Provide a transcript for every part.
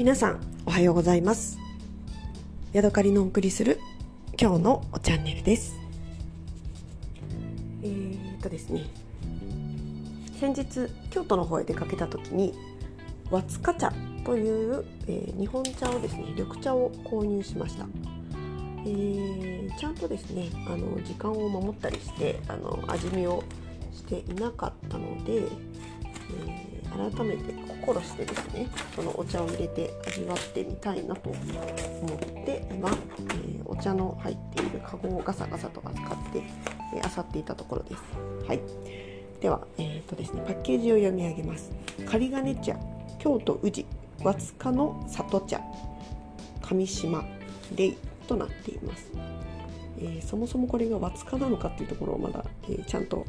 皆さんおはようございます。ヤドカリのお送りする今日のチャンネルです。えー、っとですね先日京都の方へ出かけた時に和塚茶という、えー、日本茶をですね緑茶を購入しました。えー、ちゃんとですねあの時間を守ったりしてあの味見をしていなかったので、えー、改めて心してですねそのお茶を入れて味わってみたいなと思って今、えー、お茶の入っているカゴをガサガサと扱って、えー、っていたところです。はい、では、えーとですね、パッケージを読み上げます。仮金茶京都宇治和塚の里茶上島レとなっています。えー、そもそもこれが和塚なのかっていうところをまだ、えー、ちゃんと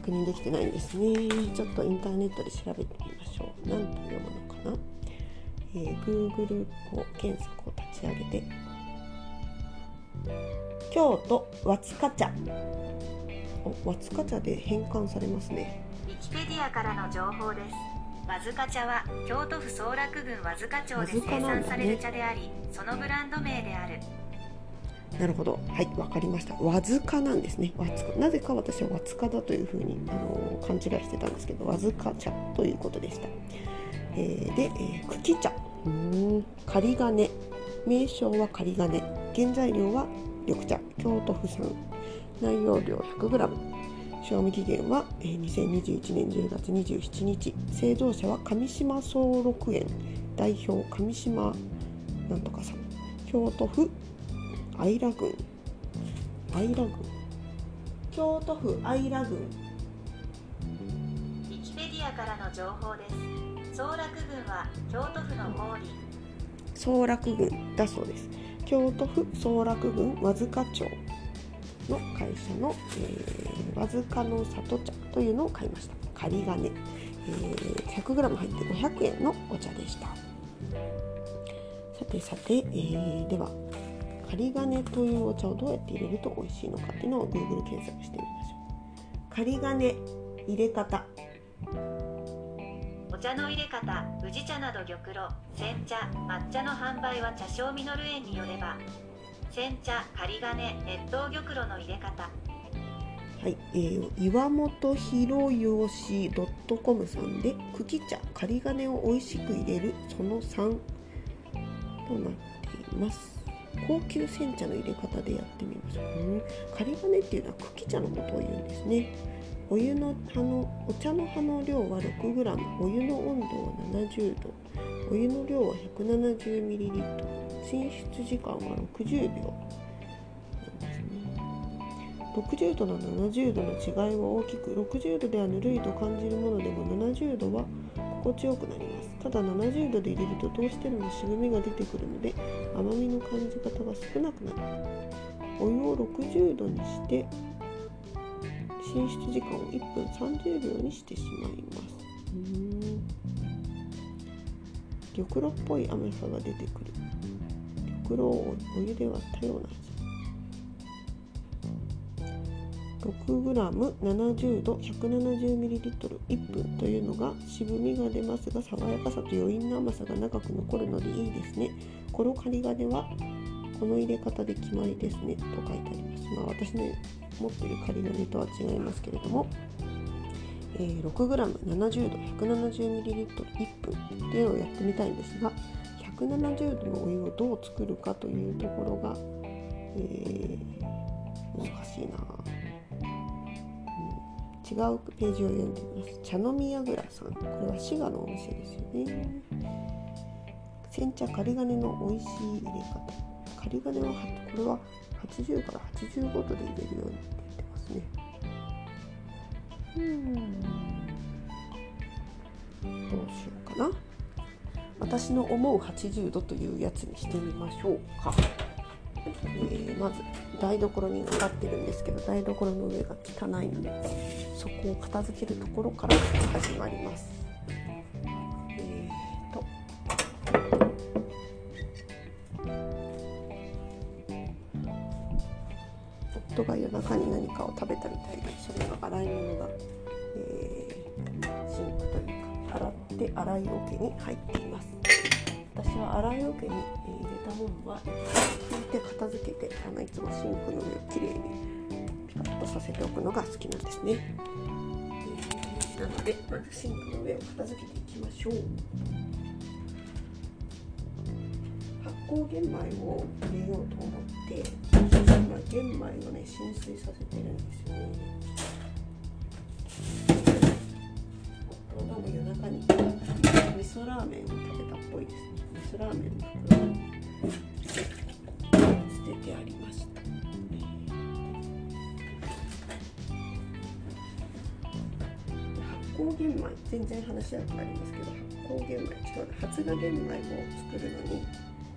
確認できてないんですね。ちょっとインターネットで調べてみましょう。何と読むのかな、えー、Google を検索を立ち上げて。京都和塚茶。お和塚茶で変換されますね。ウィキペディアからの情報です。和塚茶は京都府総楽郡和塚町で生産される茶であり、ね、そのブランド名であるなるほど。はい。わかりました。わずかなんですね。わずか。なぜか私はわつかだというふうにあの勘違いしてたんですけどわずか茶ということでした、えー、で、えー、茎茶。うん。仮金。名称は仮金。原材料は緑茶。京都府産。内容量 100g 賞味期限は2021年10月27日。製造者は上島総六園。代表上島なんとかさん。京都府愛良郡愛良郡京都府愛良郡ウィキペディアからの情報です。総楽郡は京都府の毛利。総楽郡だそうです。京都府総楽郡和塚町の会社の、えー、和塚の里茶というのを買いました。仮金、えー、100g 入って500円のお茶でした。さてさて、えー、では仮金というお茶をどうやって入れると美味しいのかっていうのを Google 検索してみましょう。仮金入れ方。お茶の入れ方宇治茶など玉露煎茶抹茶の販売は茶商実園によれば煎茶仮金熱湯玉露の入れ方。はい、えー、岩本博義 .com さんで茎茶仮金を美味しく入れるその3となっています高級煎茶の入れ方でやってみましょう、うん、仮金っていうのは茎茶のことを言うんですね。お湯の葉のお茶の葉の量は 6g お湯の温度は70度。お湯の量は 170ml 浸出時間は60秒。60度と70度の違いは大きく60度ではぬるいと感じるものでも70度は心地よくなりただ70度で入れるとどうしても渋みが出てくるので甘みの感じ方が少なくなる。お湯を60度にして浸出時間を1分30秒にしてしまいます。うん。玉露っぽい甘さが出てくる。玉露をお湯で割ったような 6g70 度 170ml1 分というのが渋みが出ますが爽やかさと余韻の甘さが長く残るのでいいですね。この仮金はこの入れ方で決まりですねと書いてあります。まあ私の持ってる仮金とは違いますけれども、え、6g70 度 170ml1 分っていうのをやってみたいんですが170度のお湯をどう作るかというところが、えー、難しいな。違うページを読んでみます。茶飲みやぐらさん。これは滋賀のお店ですよね。煎茶仮金の美味しい入れ方。仮金はこれは80から85度で入れるようにって言ってますね。うんどうしようかな。私の思う80度というやつにしてみましょうか。えー、まず台所に上がってるんですけど台所の上が汚いのでそこを片付けるところから始まります。えーと夫が夜中に何かを食べたみたいでそれの洗い物が、えー、シンクというか洗って洗い桶に入っています。私は洗い桶に入れたものは拭いて片付けてあのいつもシンクの上をきれいにピカッとさせておくのが好きなんですね、なのでまずシンクの上を片付けていきましょう。発酵玄米を入れようと思って今玄米をね浸水させてるんですよね。夫がも夜中に味噌ラーメンを食べたっぽいですね。味噌ラーメンの袋。捨ててありました。発酵玄米全然話は変わりますけど発酵玄米違う発芽玄米を作るのに、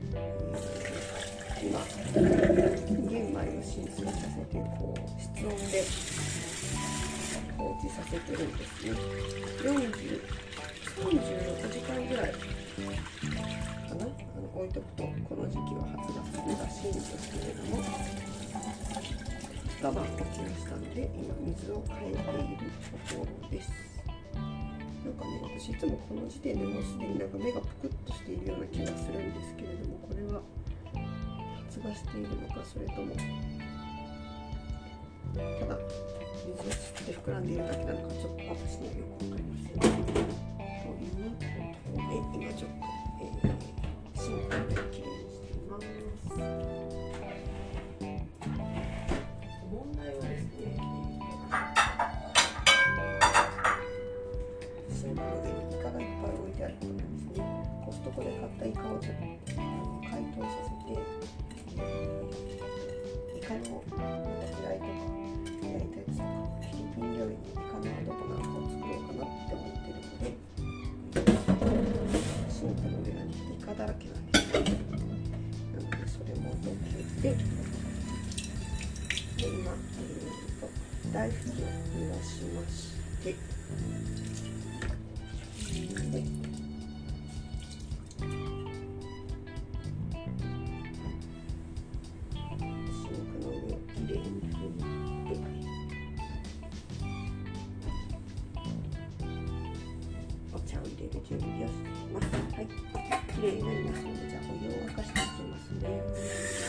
え、今玄米を浸水させてこう室温で放置させてるんですね。40 36時間ぐらい。かな。あの置いとくとこの時期は発芽するらしいんですけれども。2晩置きましたので今水を変えているところです。なんかね私いつもこの時点でもうすでになんか目がぷくっとしているような気がするんですけれどもこれは発芽しているのかそれともただ水を吸って膨らんでいるだけなのかちょっと私にはよくわかりません、ということで今ちょっと、えー、シどけてで今、えー、と大拭きを濡らしましてでシンクの上をきれいお茶を入れる準備をしています。はい、きれいになりましたので、じゃあお湯を沸かしていきますね。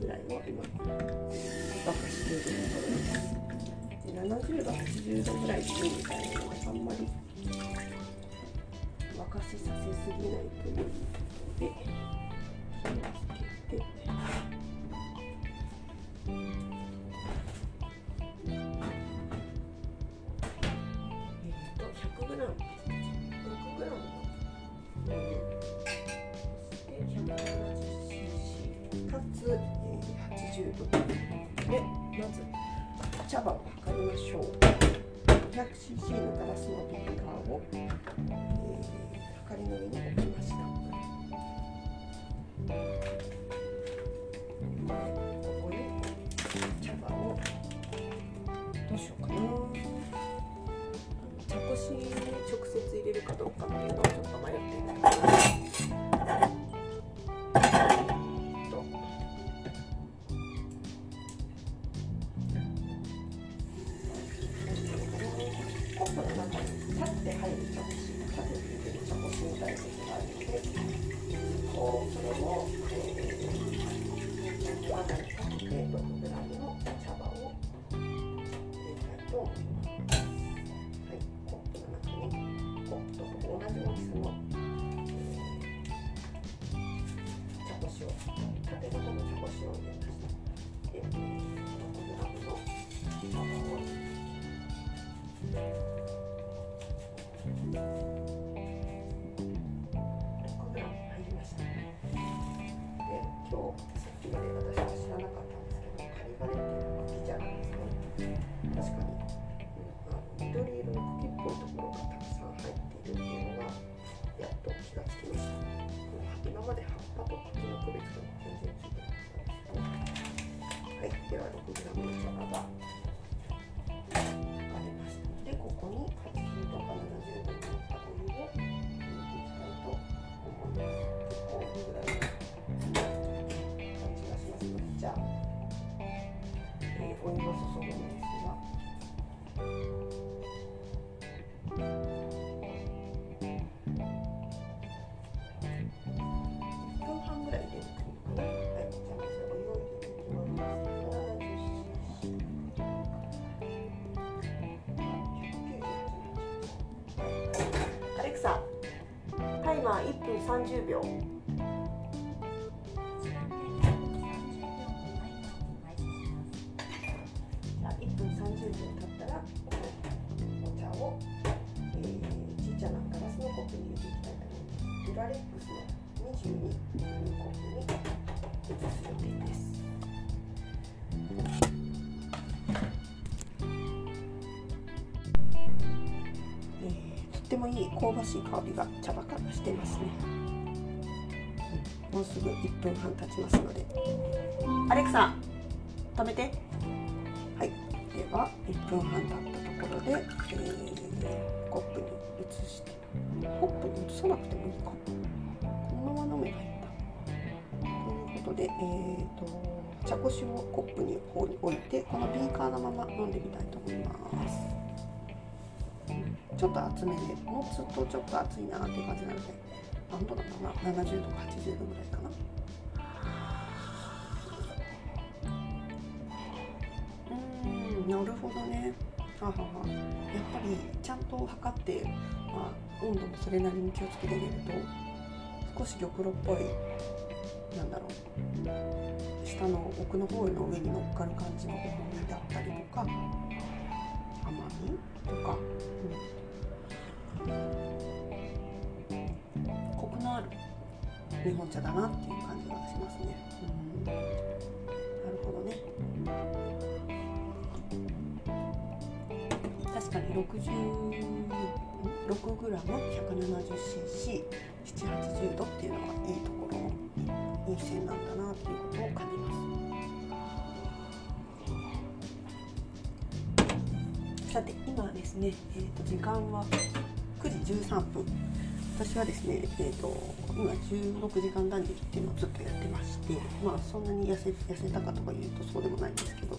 ぐらいは今沸かしているところです。で70度、80度ぐらいでいいみたいなので、あんまり沸かしさせすぎないというを、えー、測りの上に置きました。ここに茶葉を。どうしようかな。あの茶こしに直接入れるかどうかっていうのをちょっと迷っているに立って入る茶こし立てる茶こしみたいなのがあるのでこうそれを、えー、輪にかけて 6g の茶葉を入れたいと思います。はい、コップの中にコップと同じ大きさの、えー、茶こしを縦型の茶こしを入れました。で、30秒。ってもいい香ばしい香りが茶葉からしてますね、うんもうすぐ1分半経ちますので。アレクサ止めて。はい。では1分半経ったところで、えーコップに移して。コップに移さなくてもいいか。このまま飲めばいいんだ。ということで、えー、と茶こしをコップに方に置いてこのビーカーのまま飲んでみたいちょっと厚めでもつとちょっと熱いなっていう感じなので何度だろうな70度か80度ぐらいかな。うーんなるほどね。ははは。やっぱりちゃんと測って、まあ、温度もそれなりに気をつけて入れると少し玉露っぽいなんだろう下の奥の方の上に乗っかる感じの重みだったりとか甘みとか、うん、コクのある日本茶だなっていう感じがしますね。うん、なるほどね。確かに66グラム 170cc 780度っていうのがいいところいい線なんだなっていうことを感じます。さて今ですね、えー、と時間は9時13分。私はですね、えー、と今16時間断食っていうのをずっとやってましてまあそんなに痩せ痩せたかとか言うとそうでもないんですけど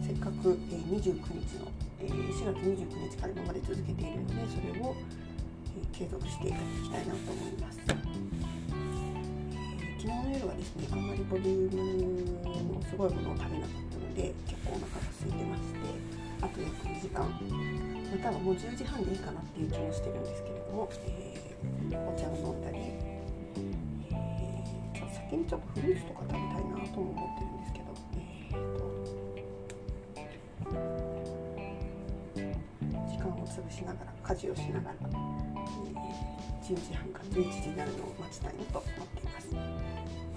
せっかく、えー、29日の、えー4月29日から今まで続けているのでそれを、えー継続していきたいなと思います、えー昨日の夜はですねあんまりボリュームのすごいものを食べなかったので結構お腹が空いてましてあと約2時間またはもう10時半でいいかなっていう気もしてるんですけれども、えーお茶を飲んだり、えー今日先にちょっとフルーツとか食べたいなとも思ってるんですけど、えーと時間を潰しながら家事をしながら、えー10時半か11時になるのを待ちたいなと思っています。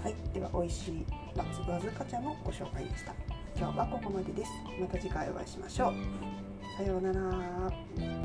はい、では美味しい松わずか茶のご紹介でした。今日はここまでです。また次回お会いしましょう。さようなら。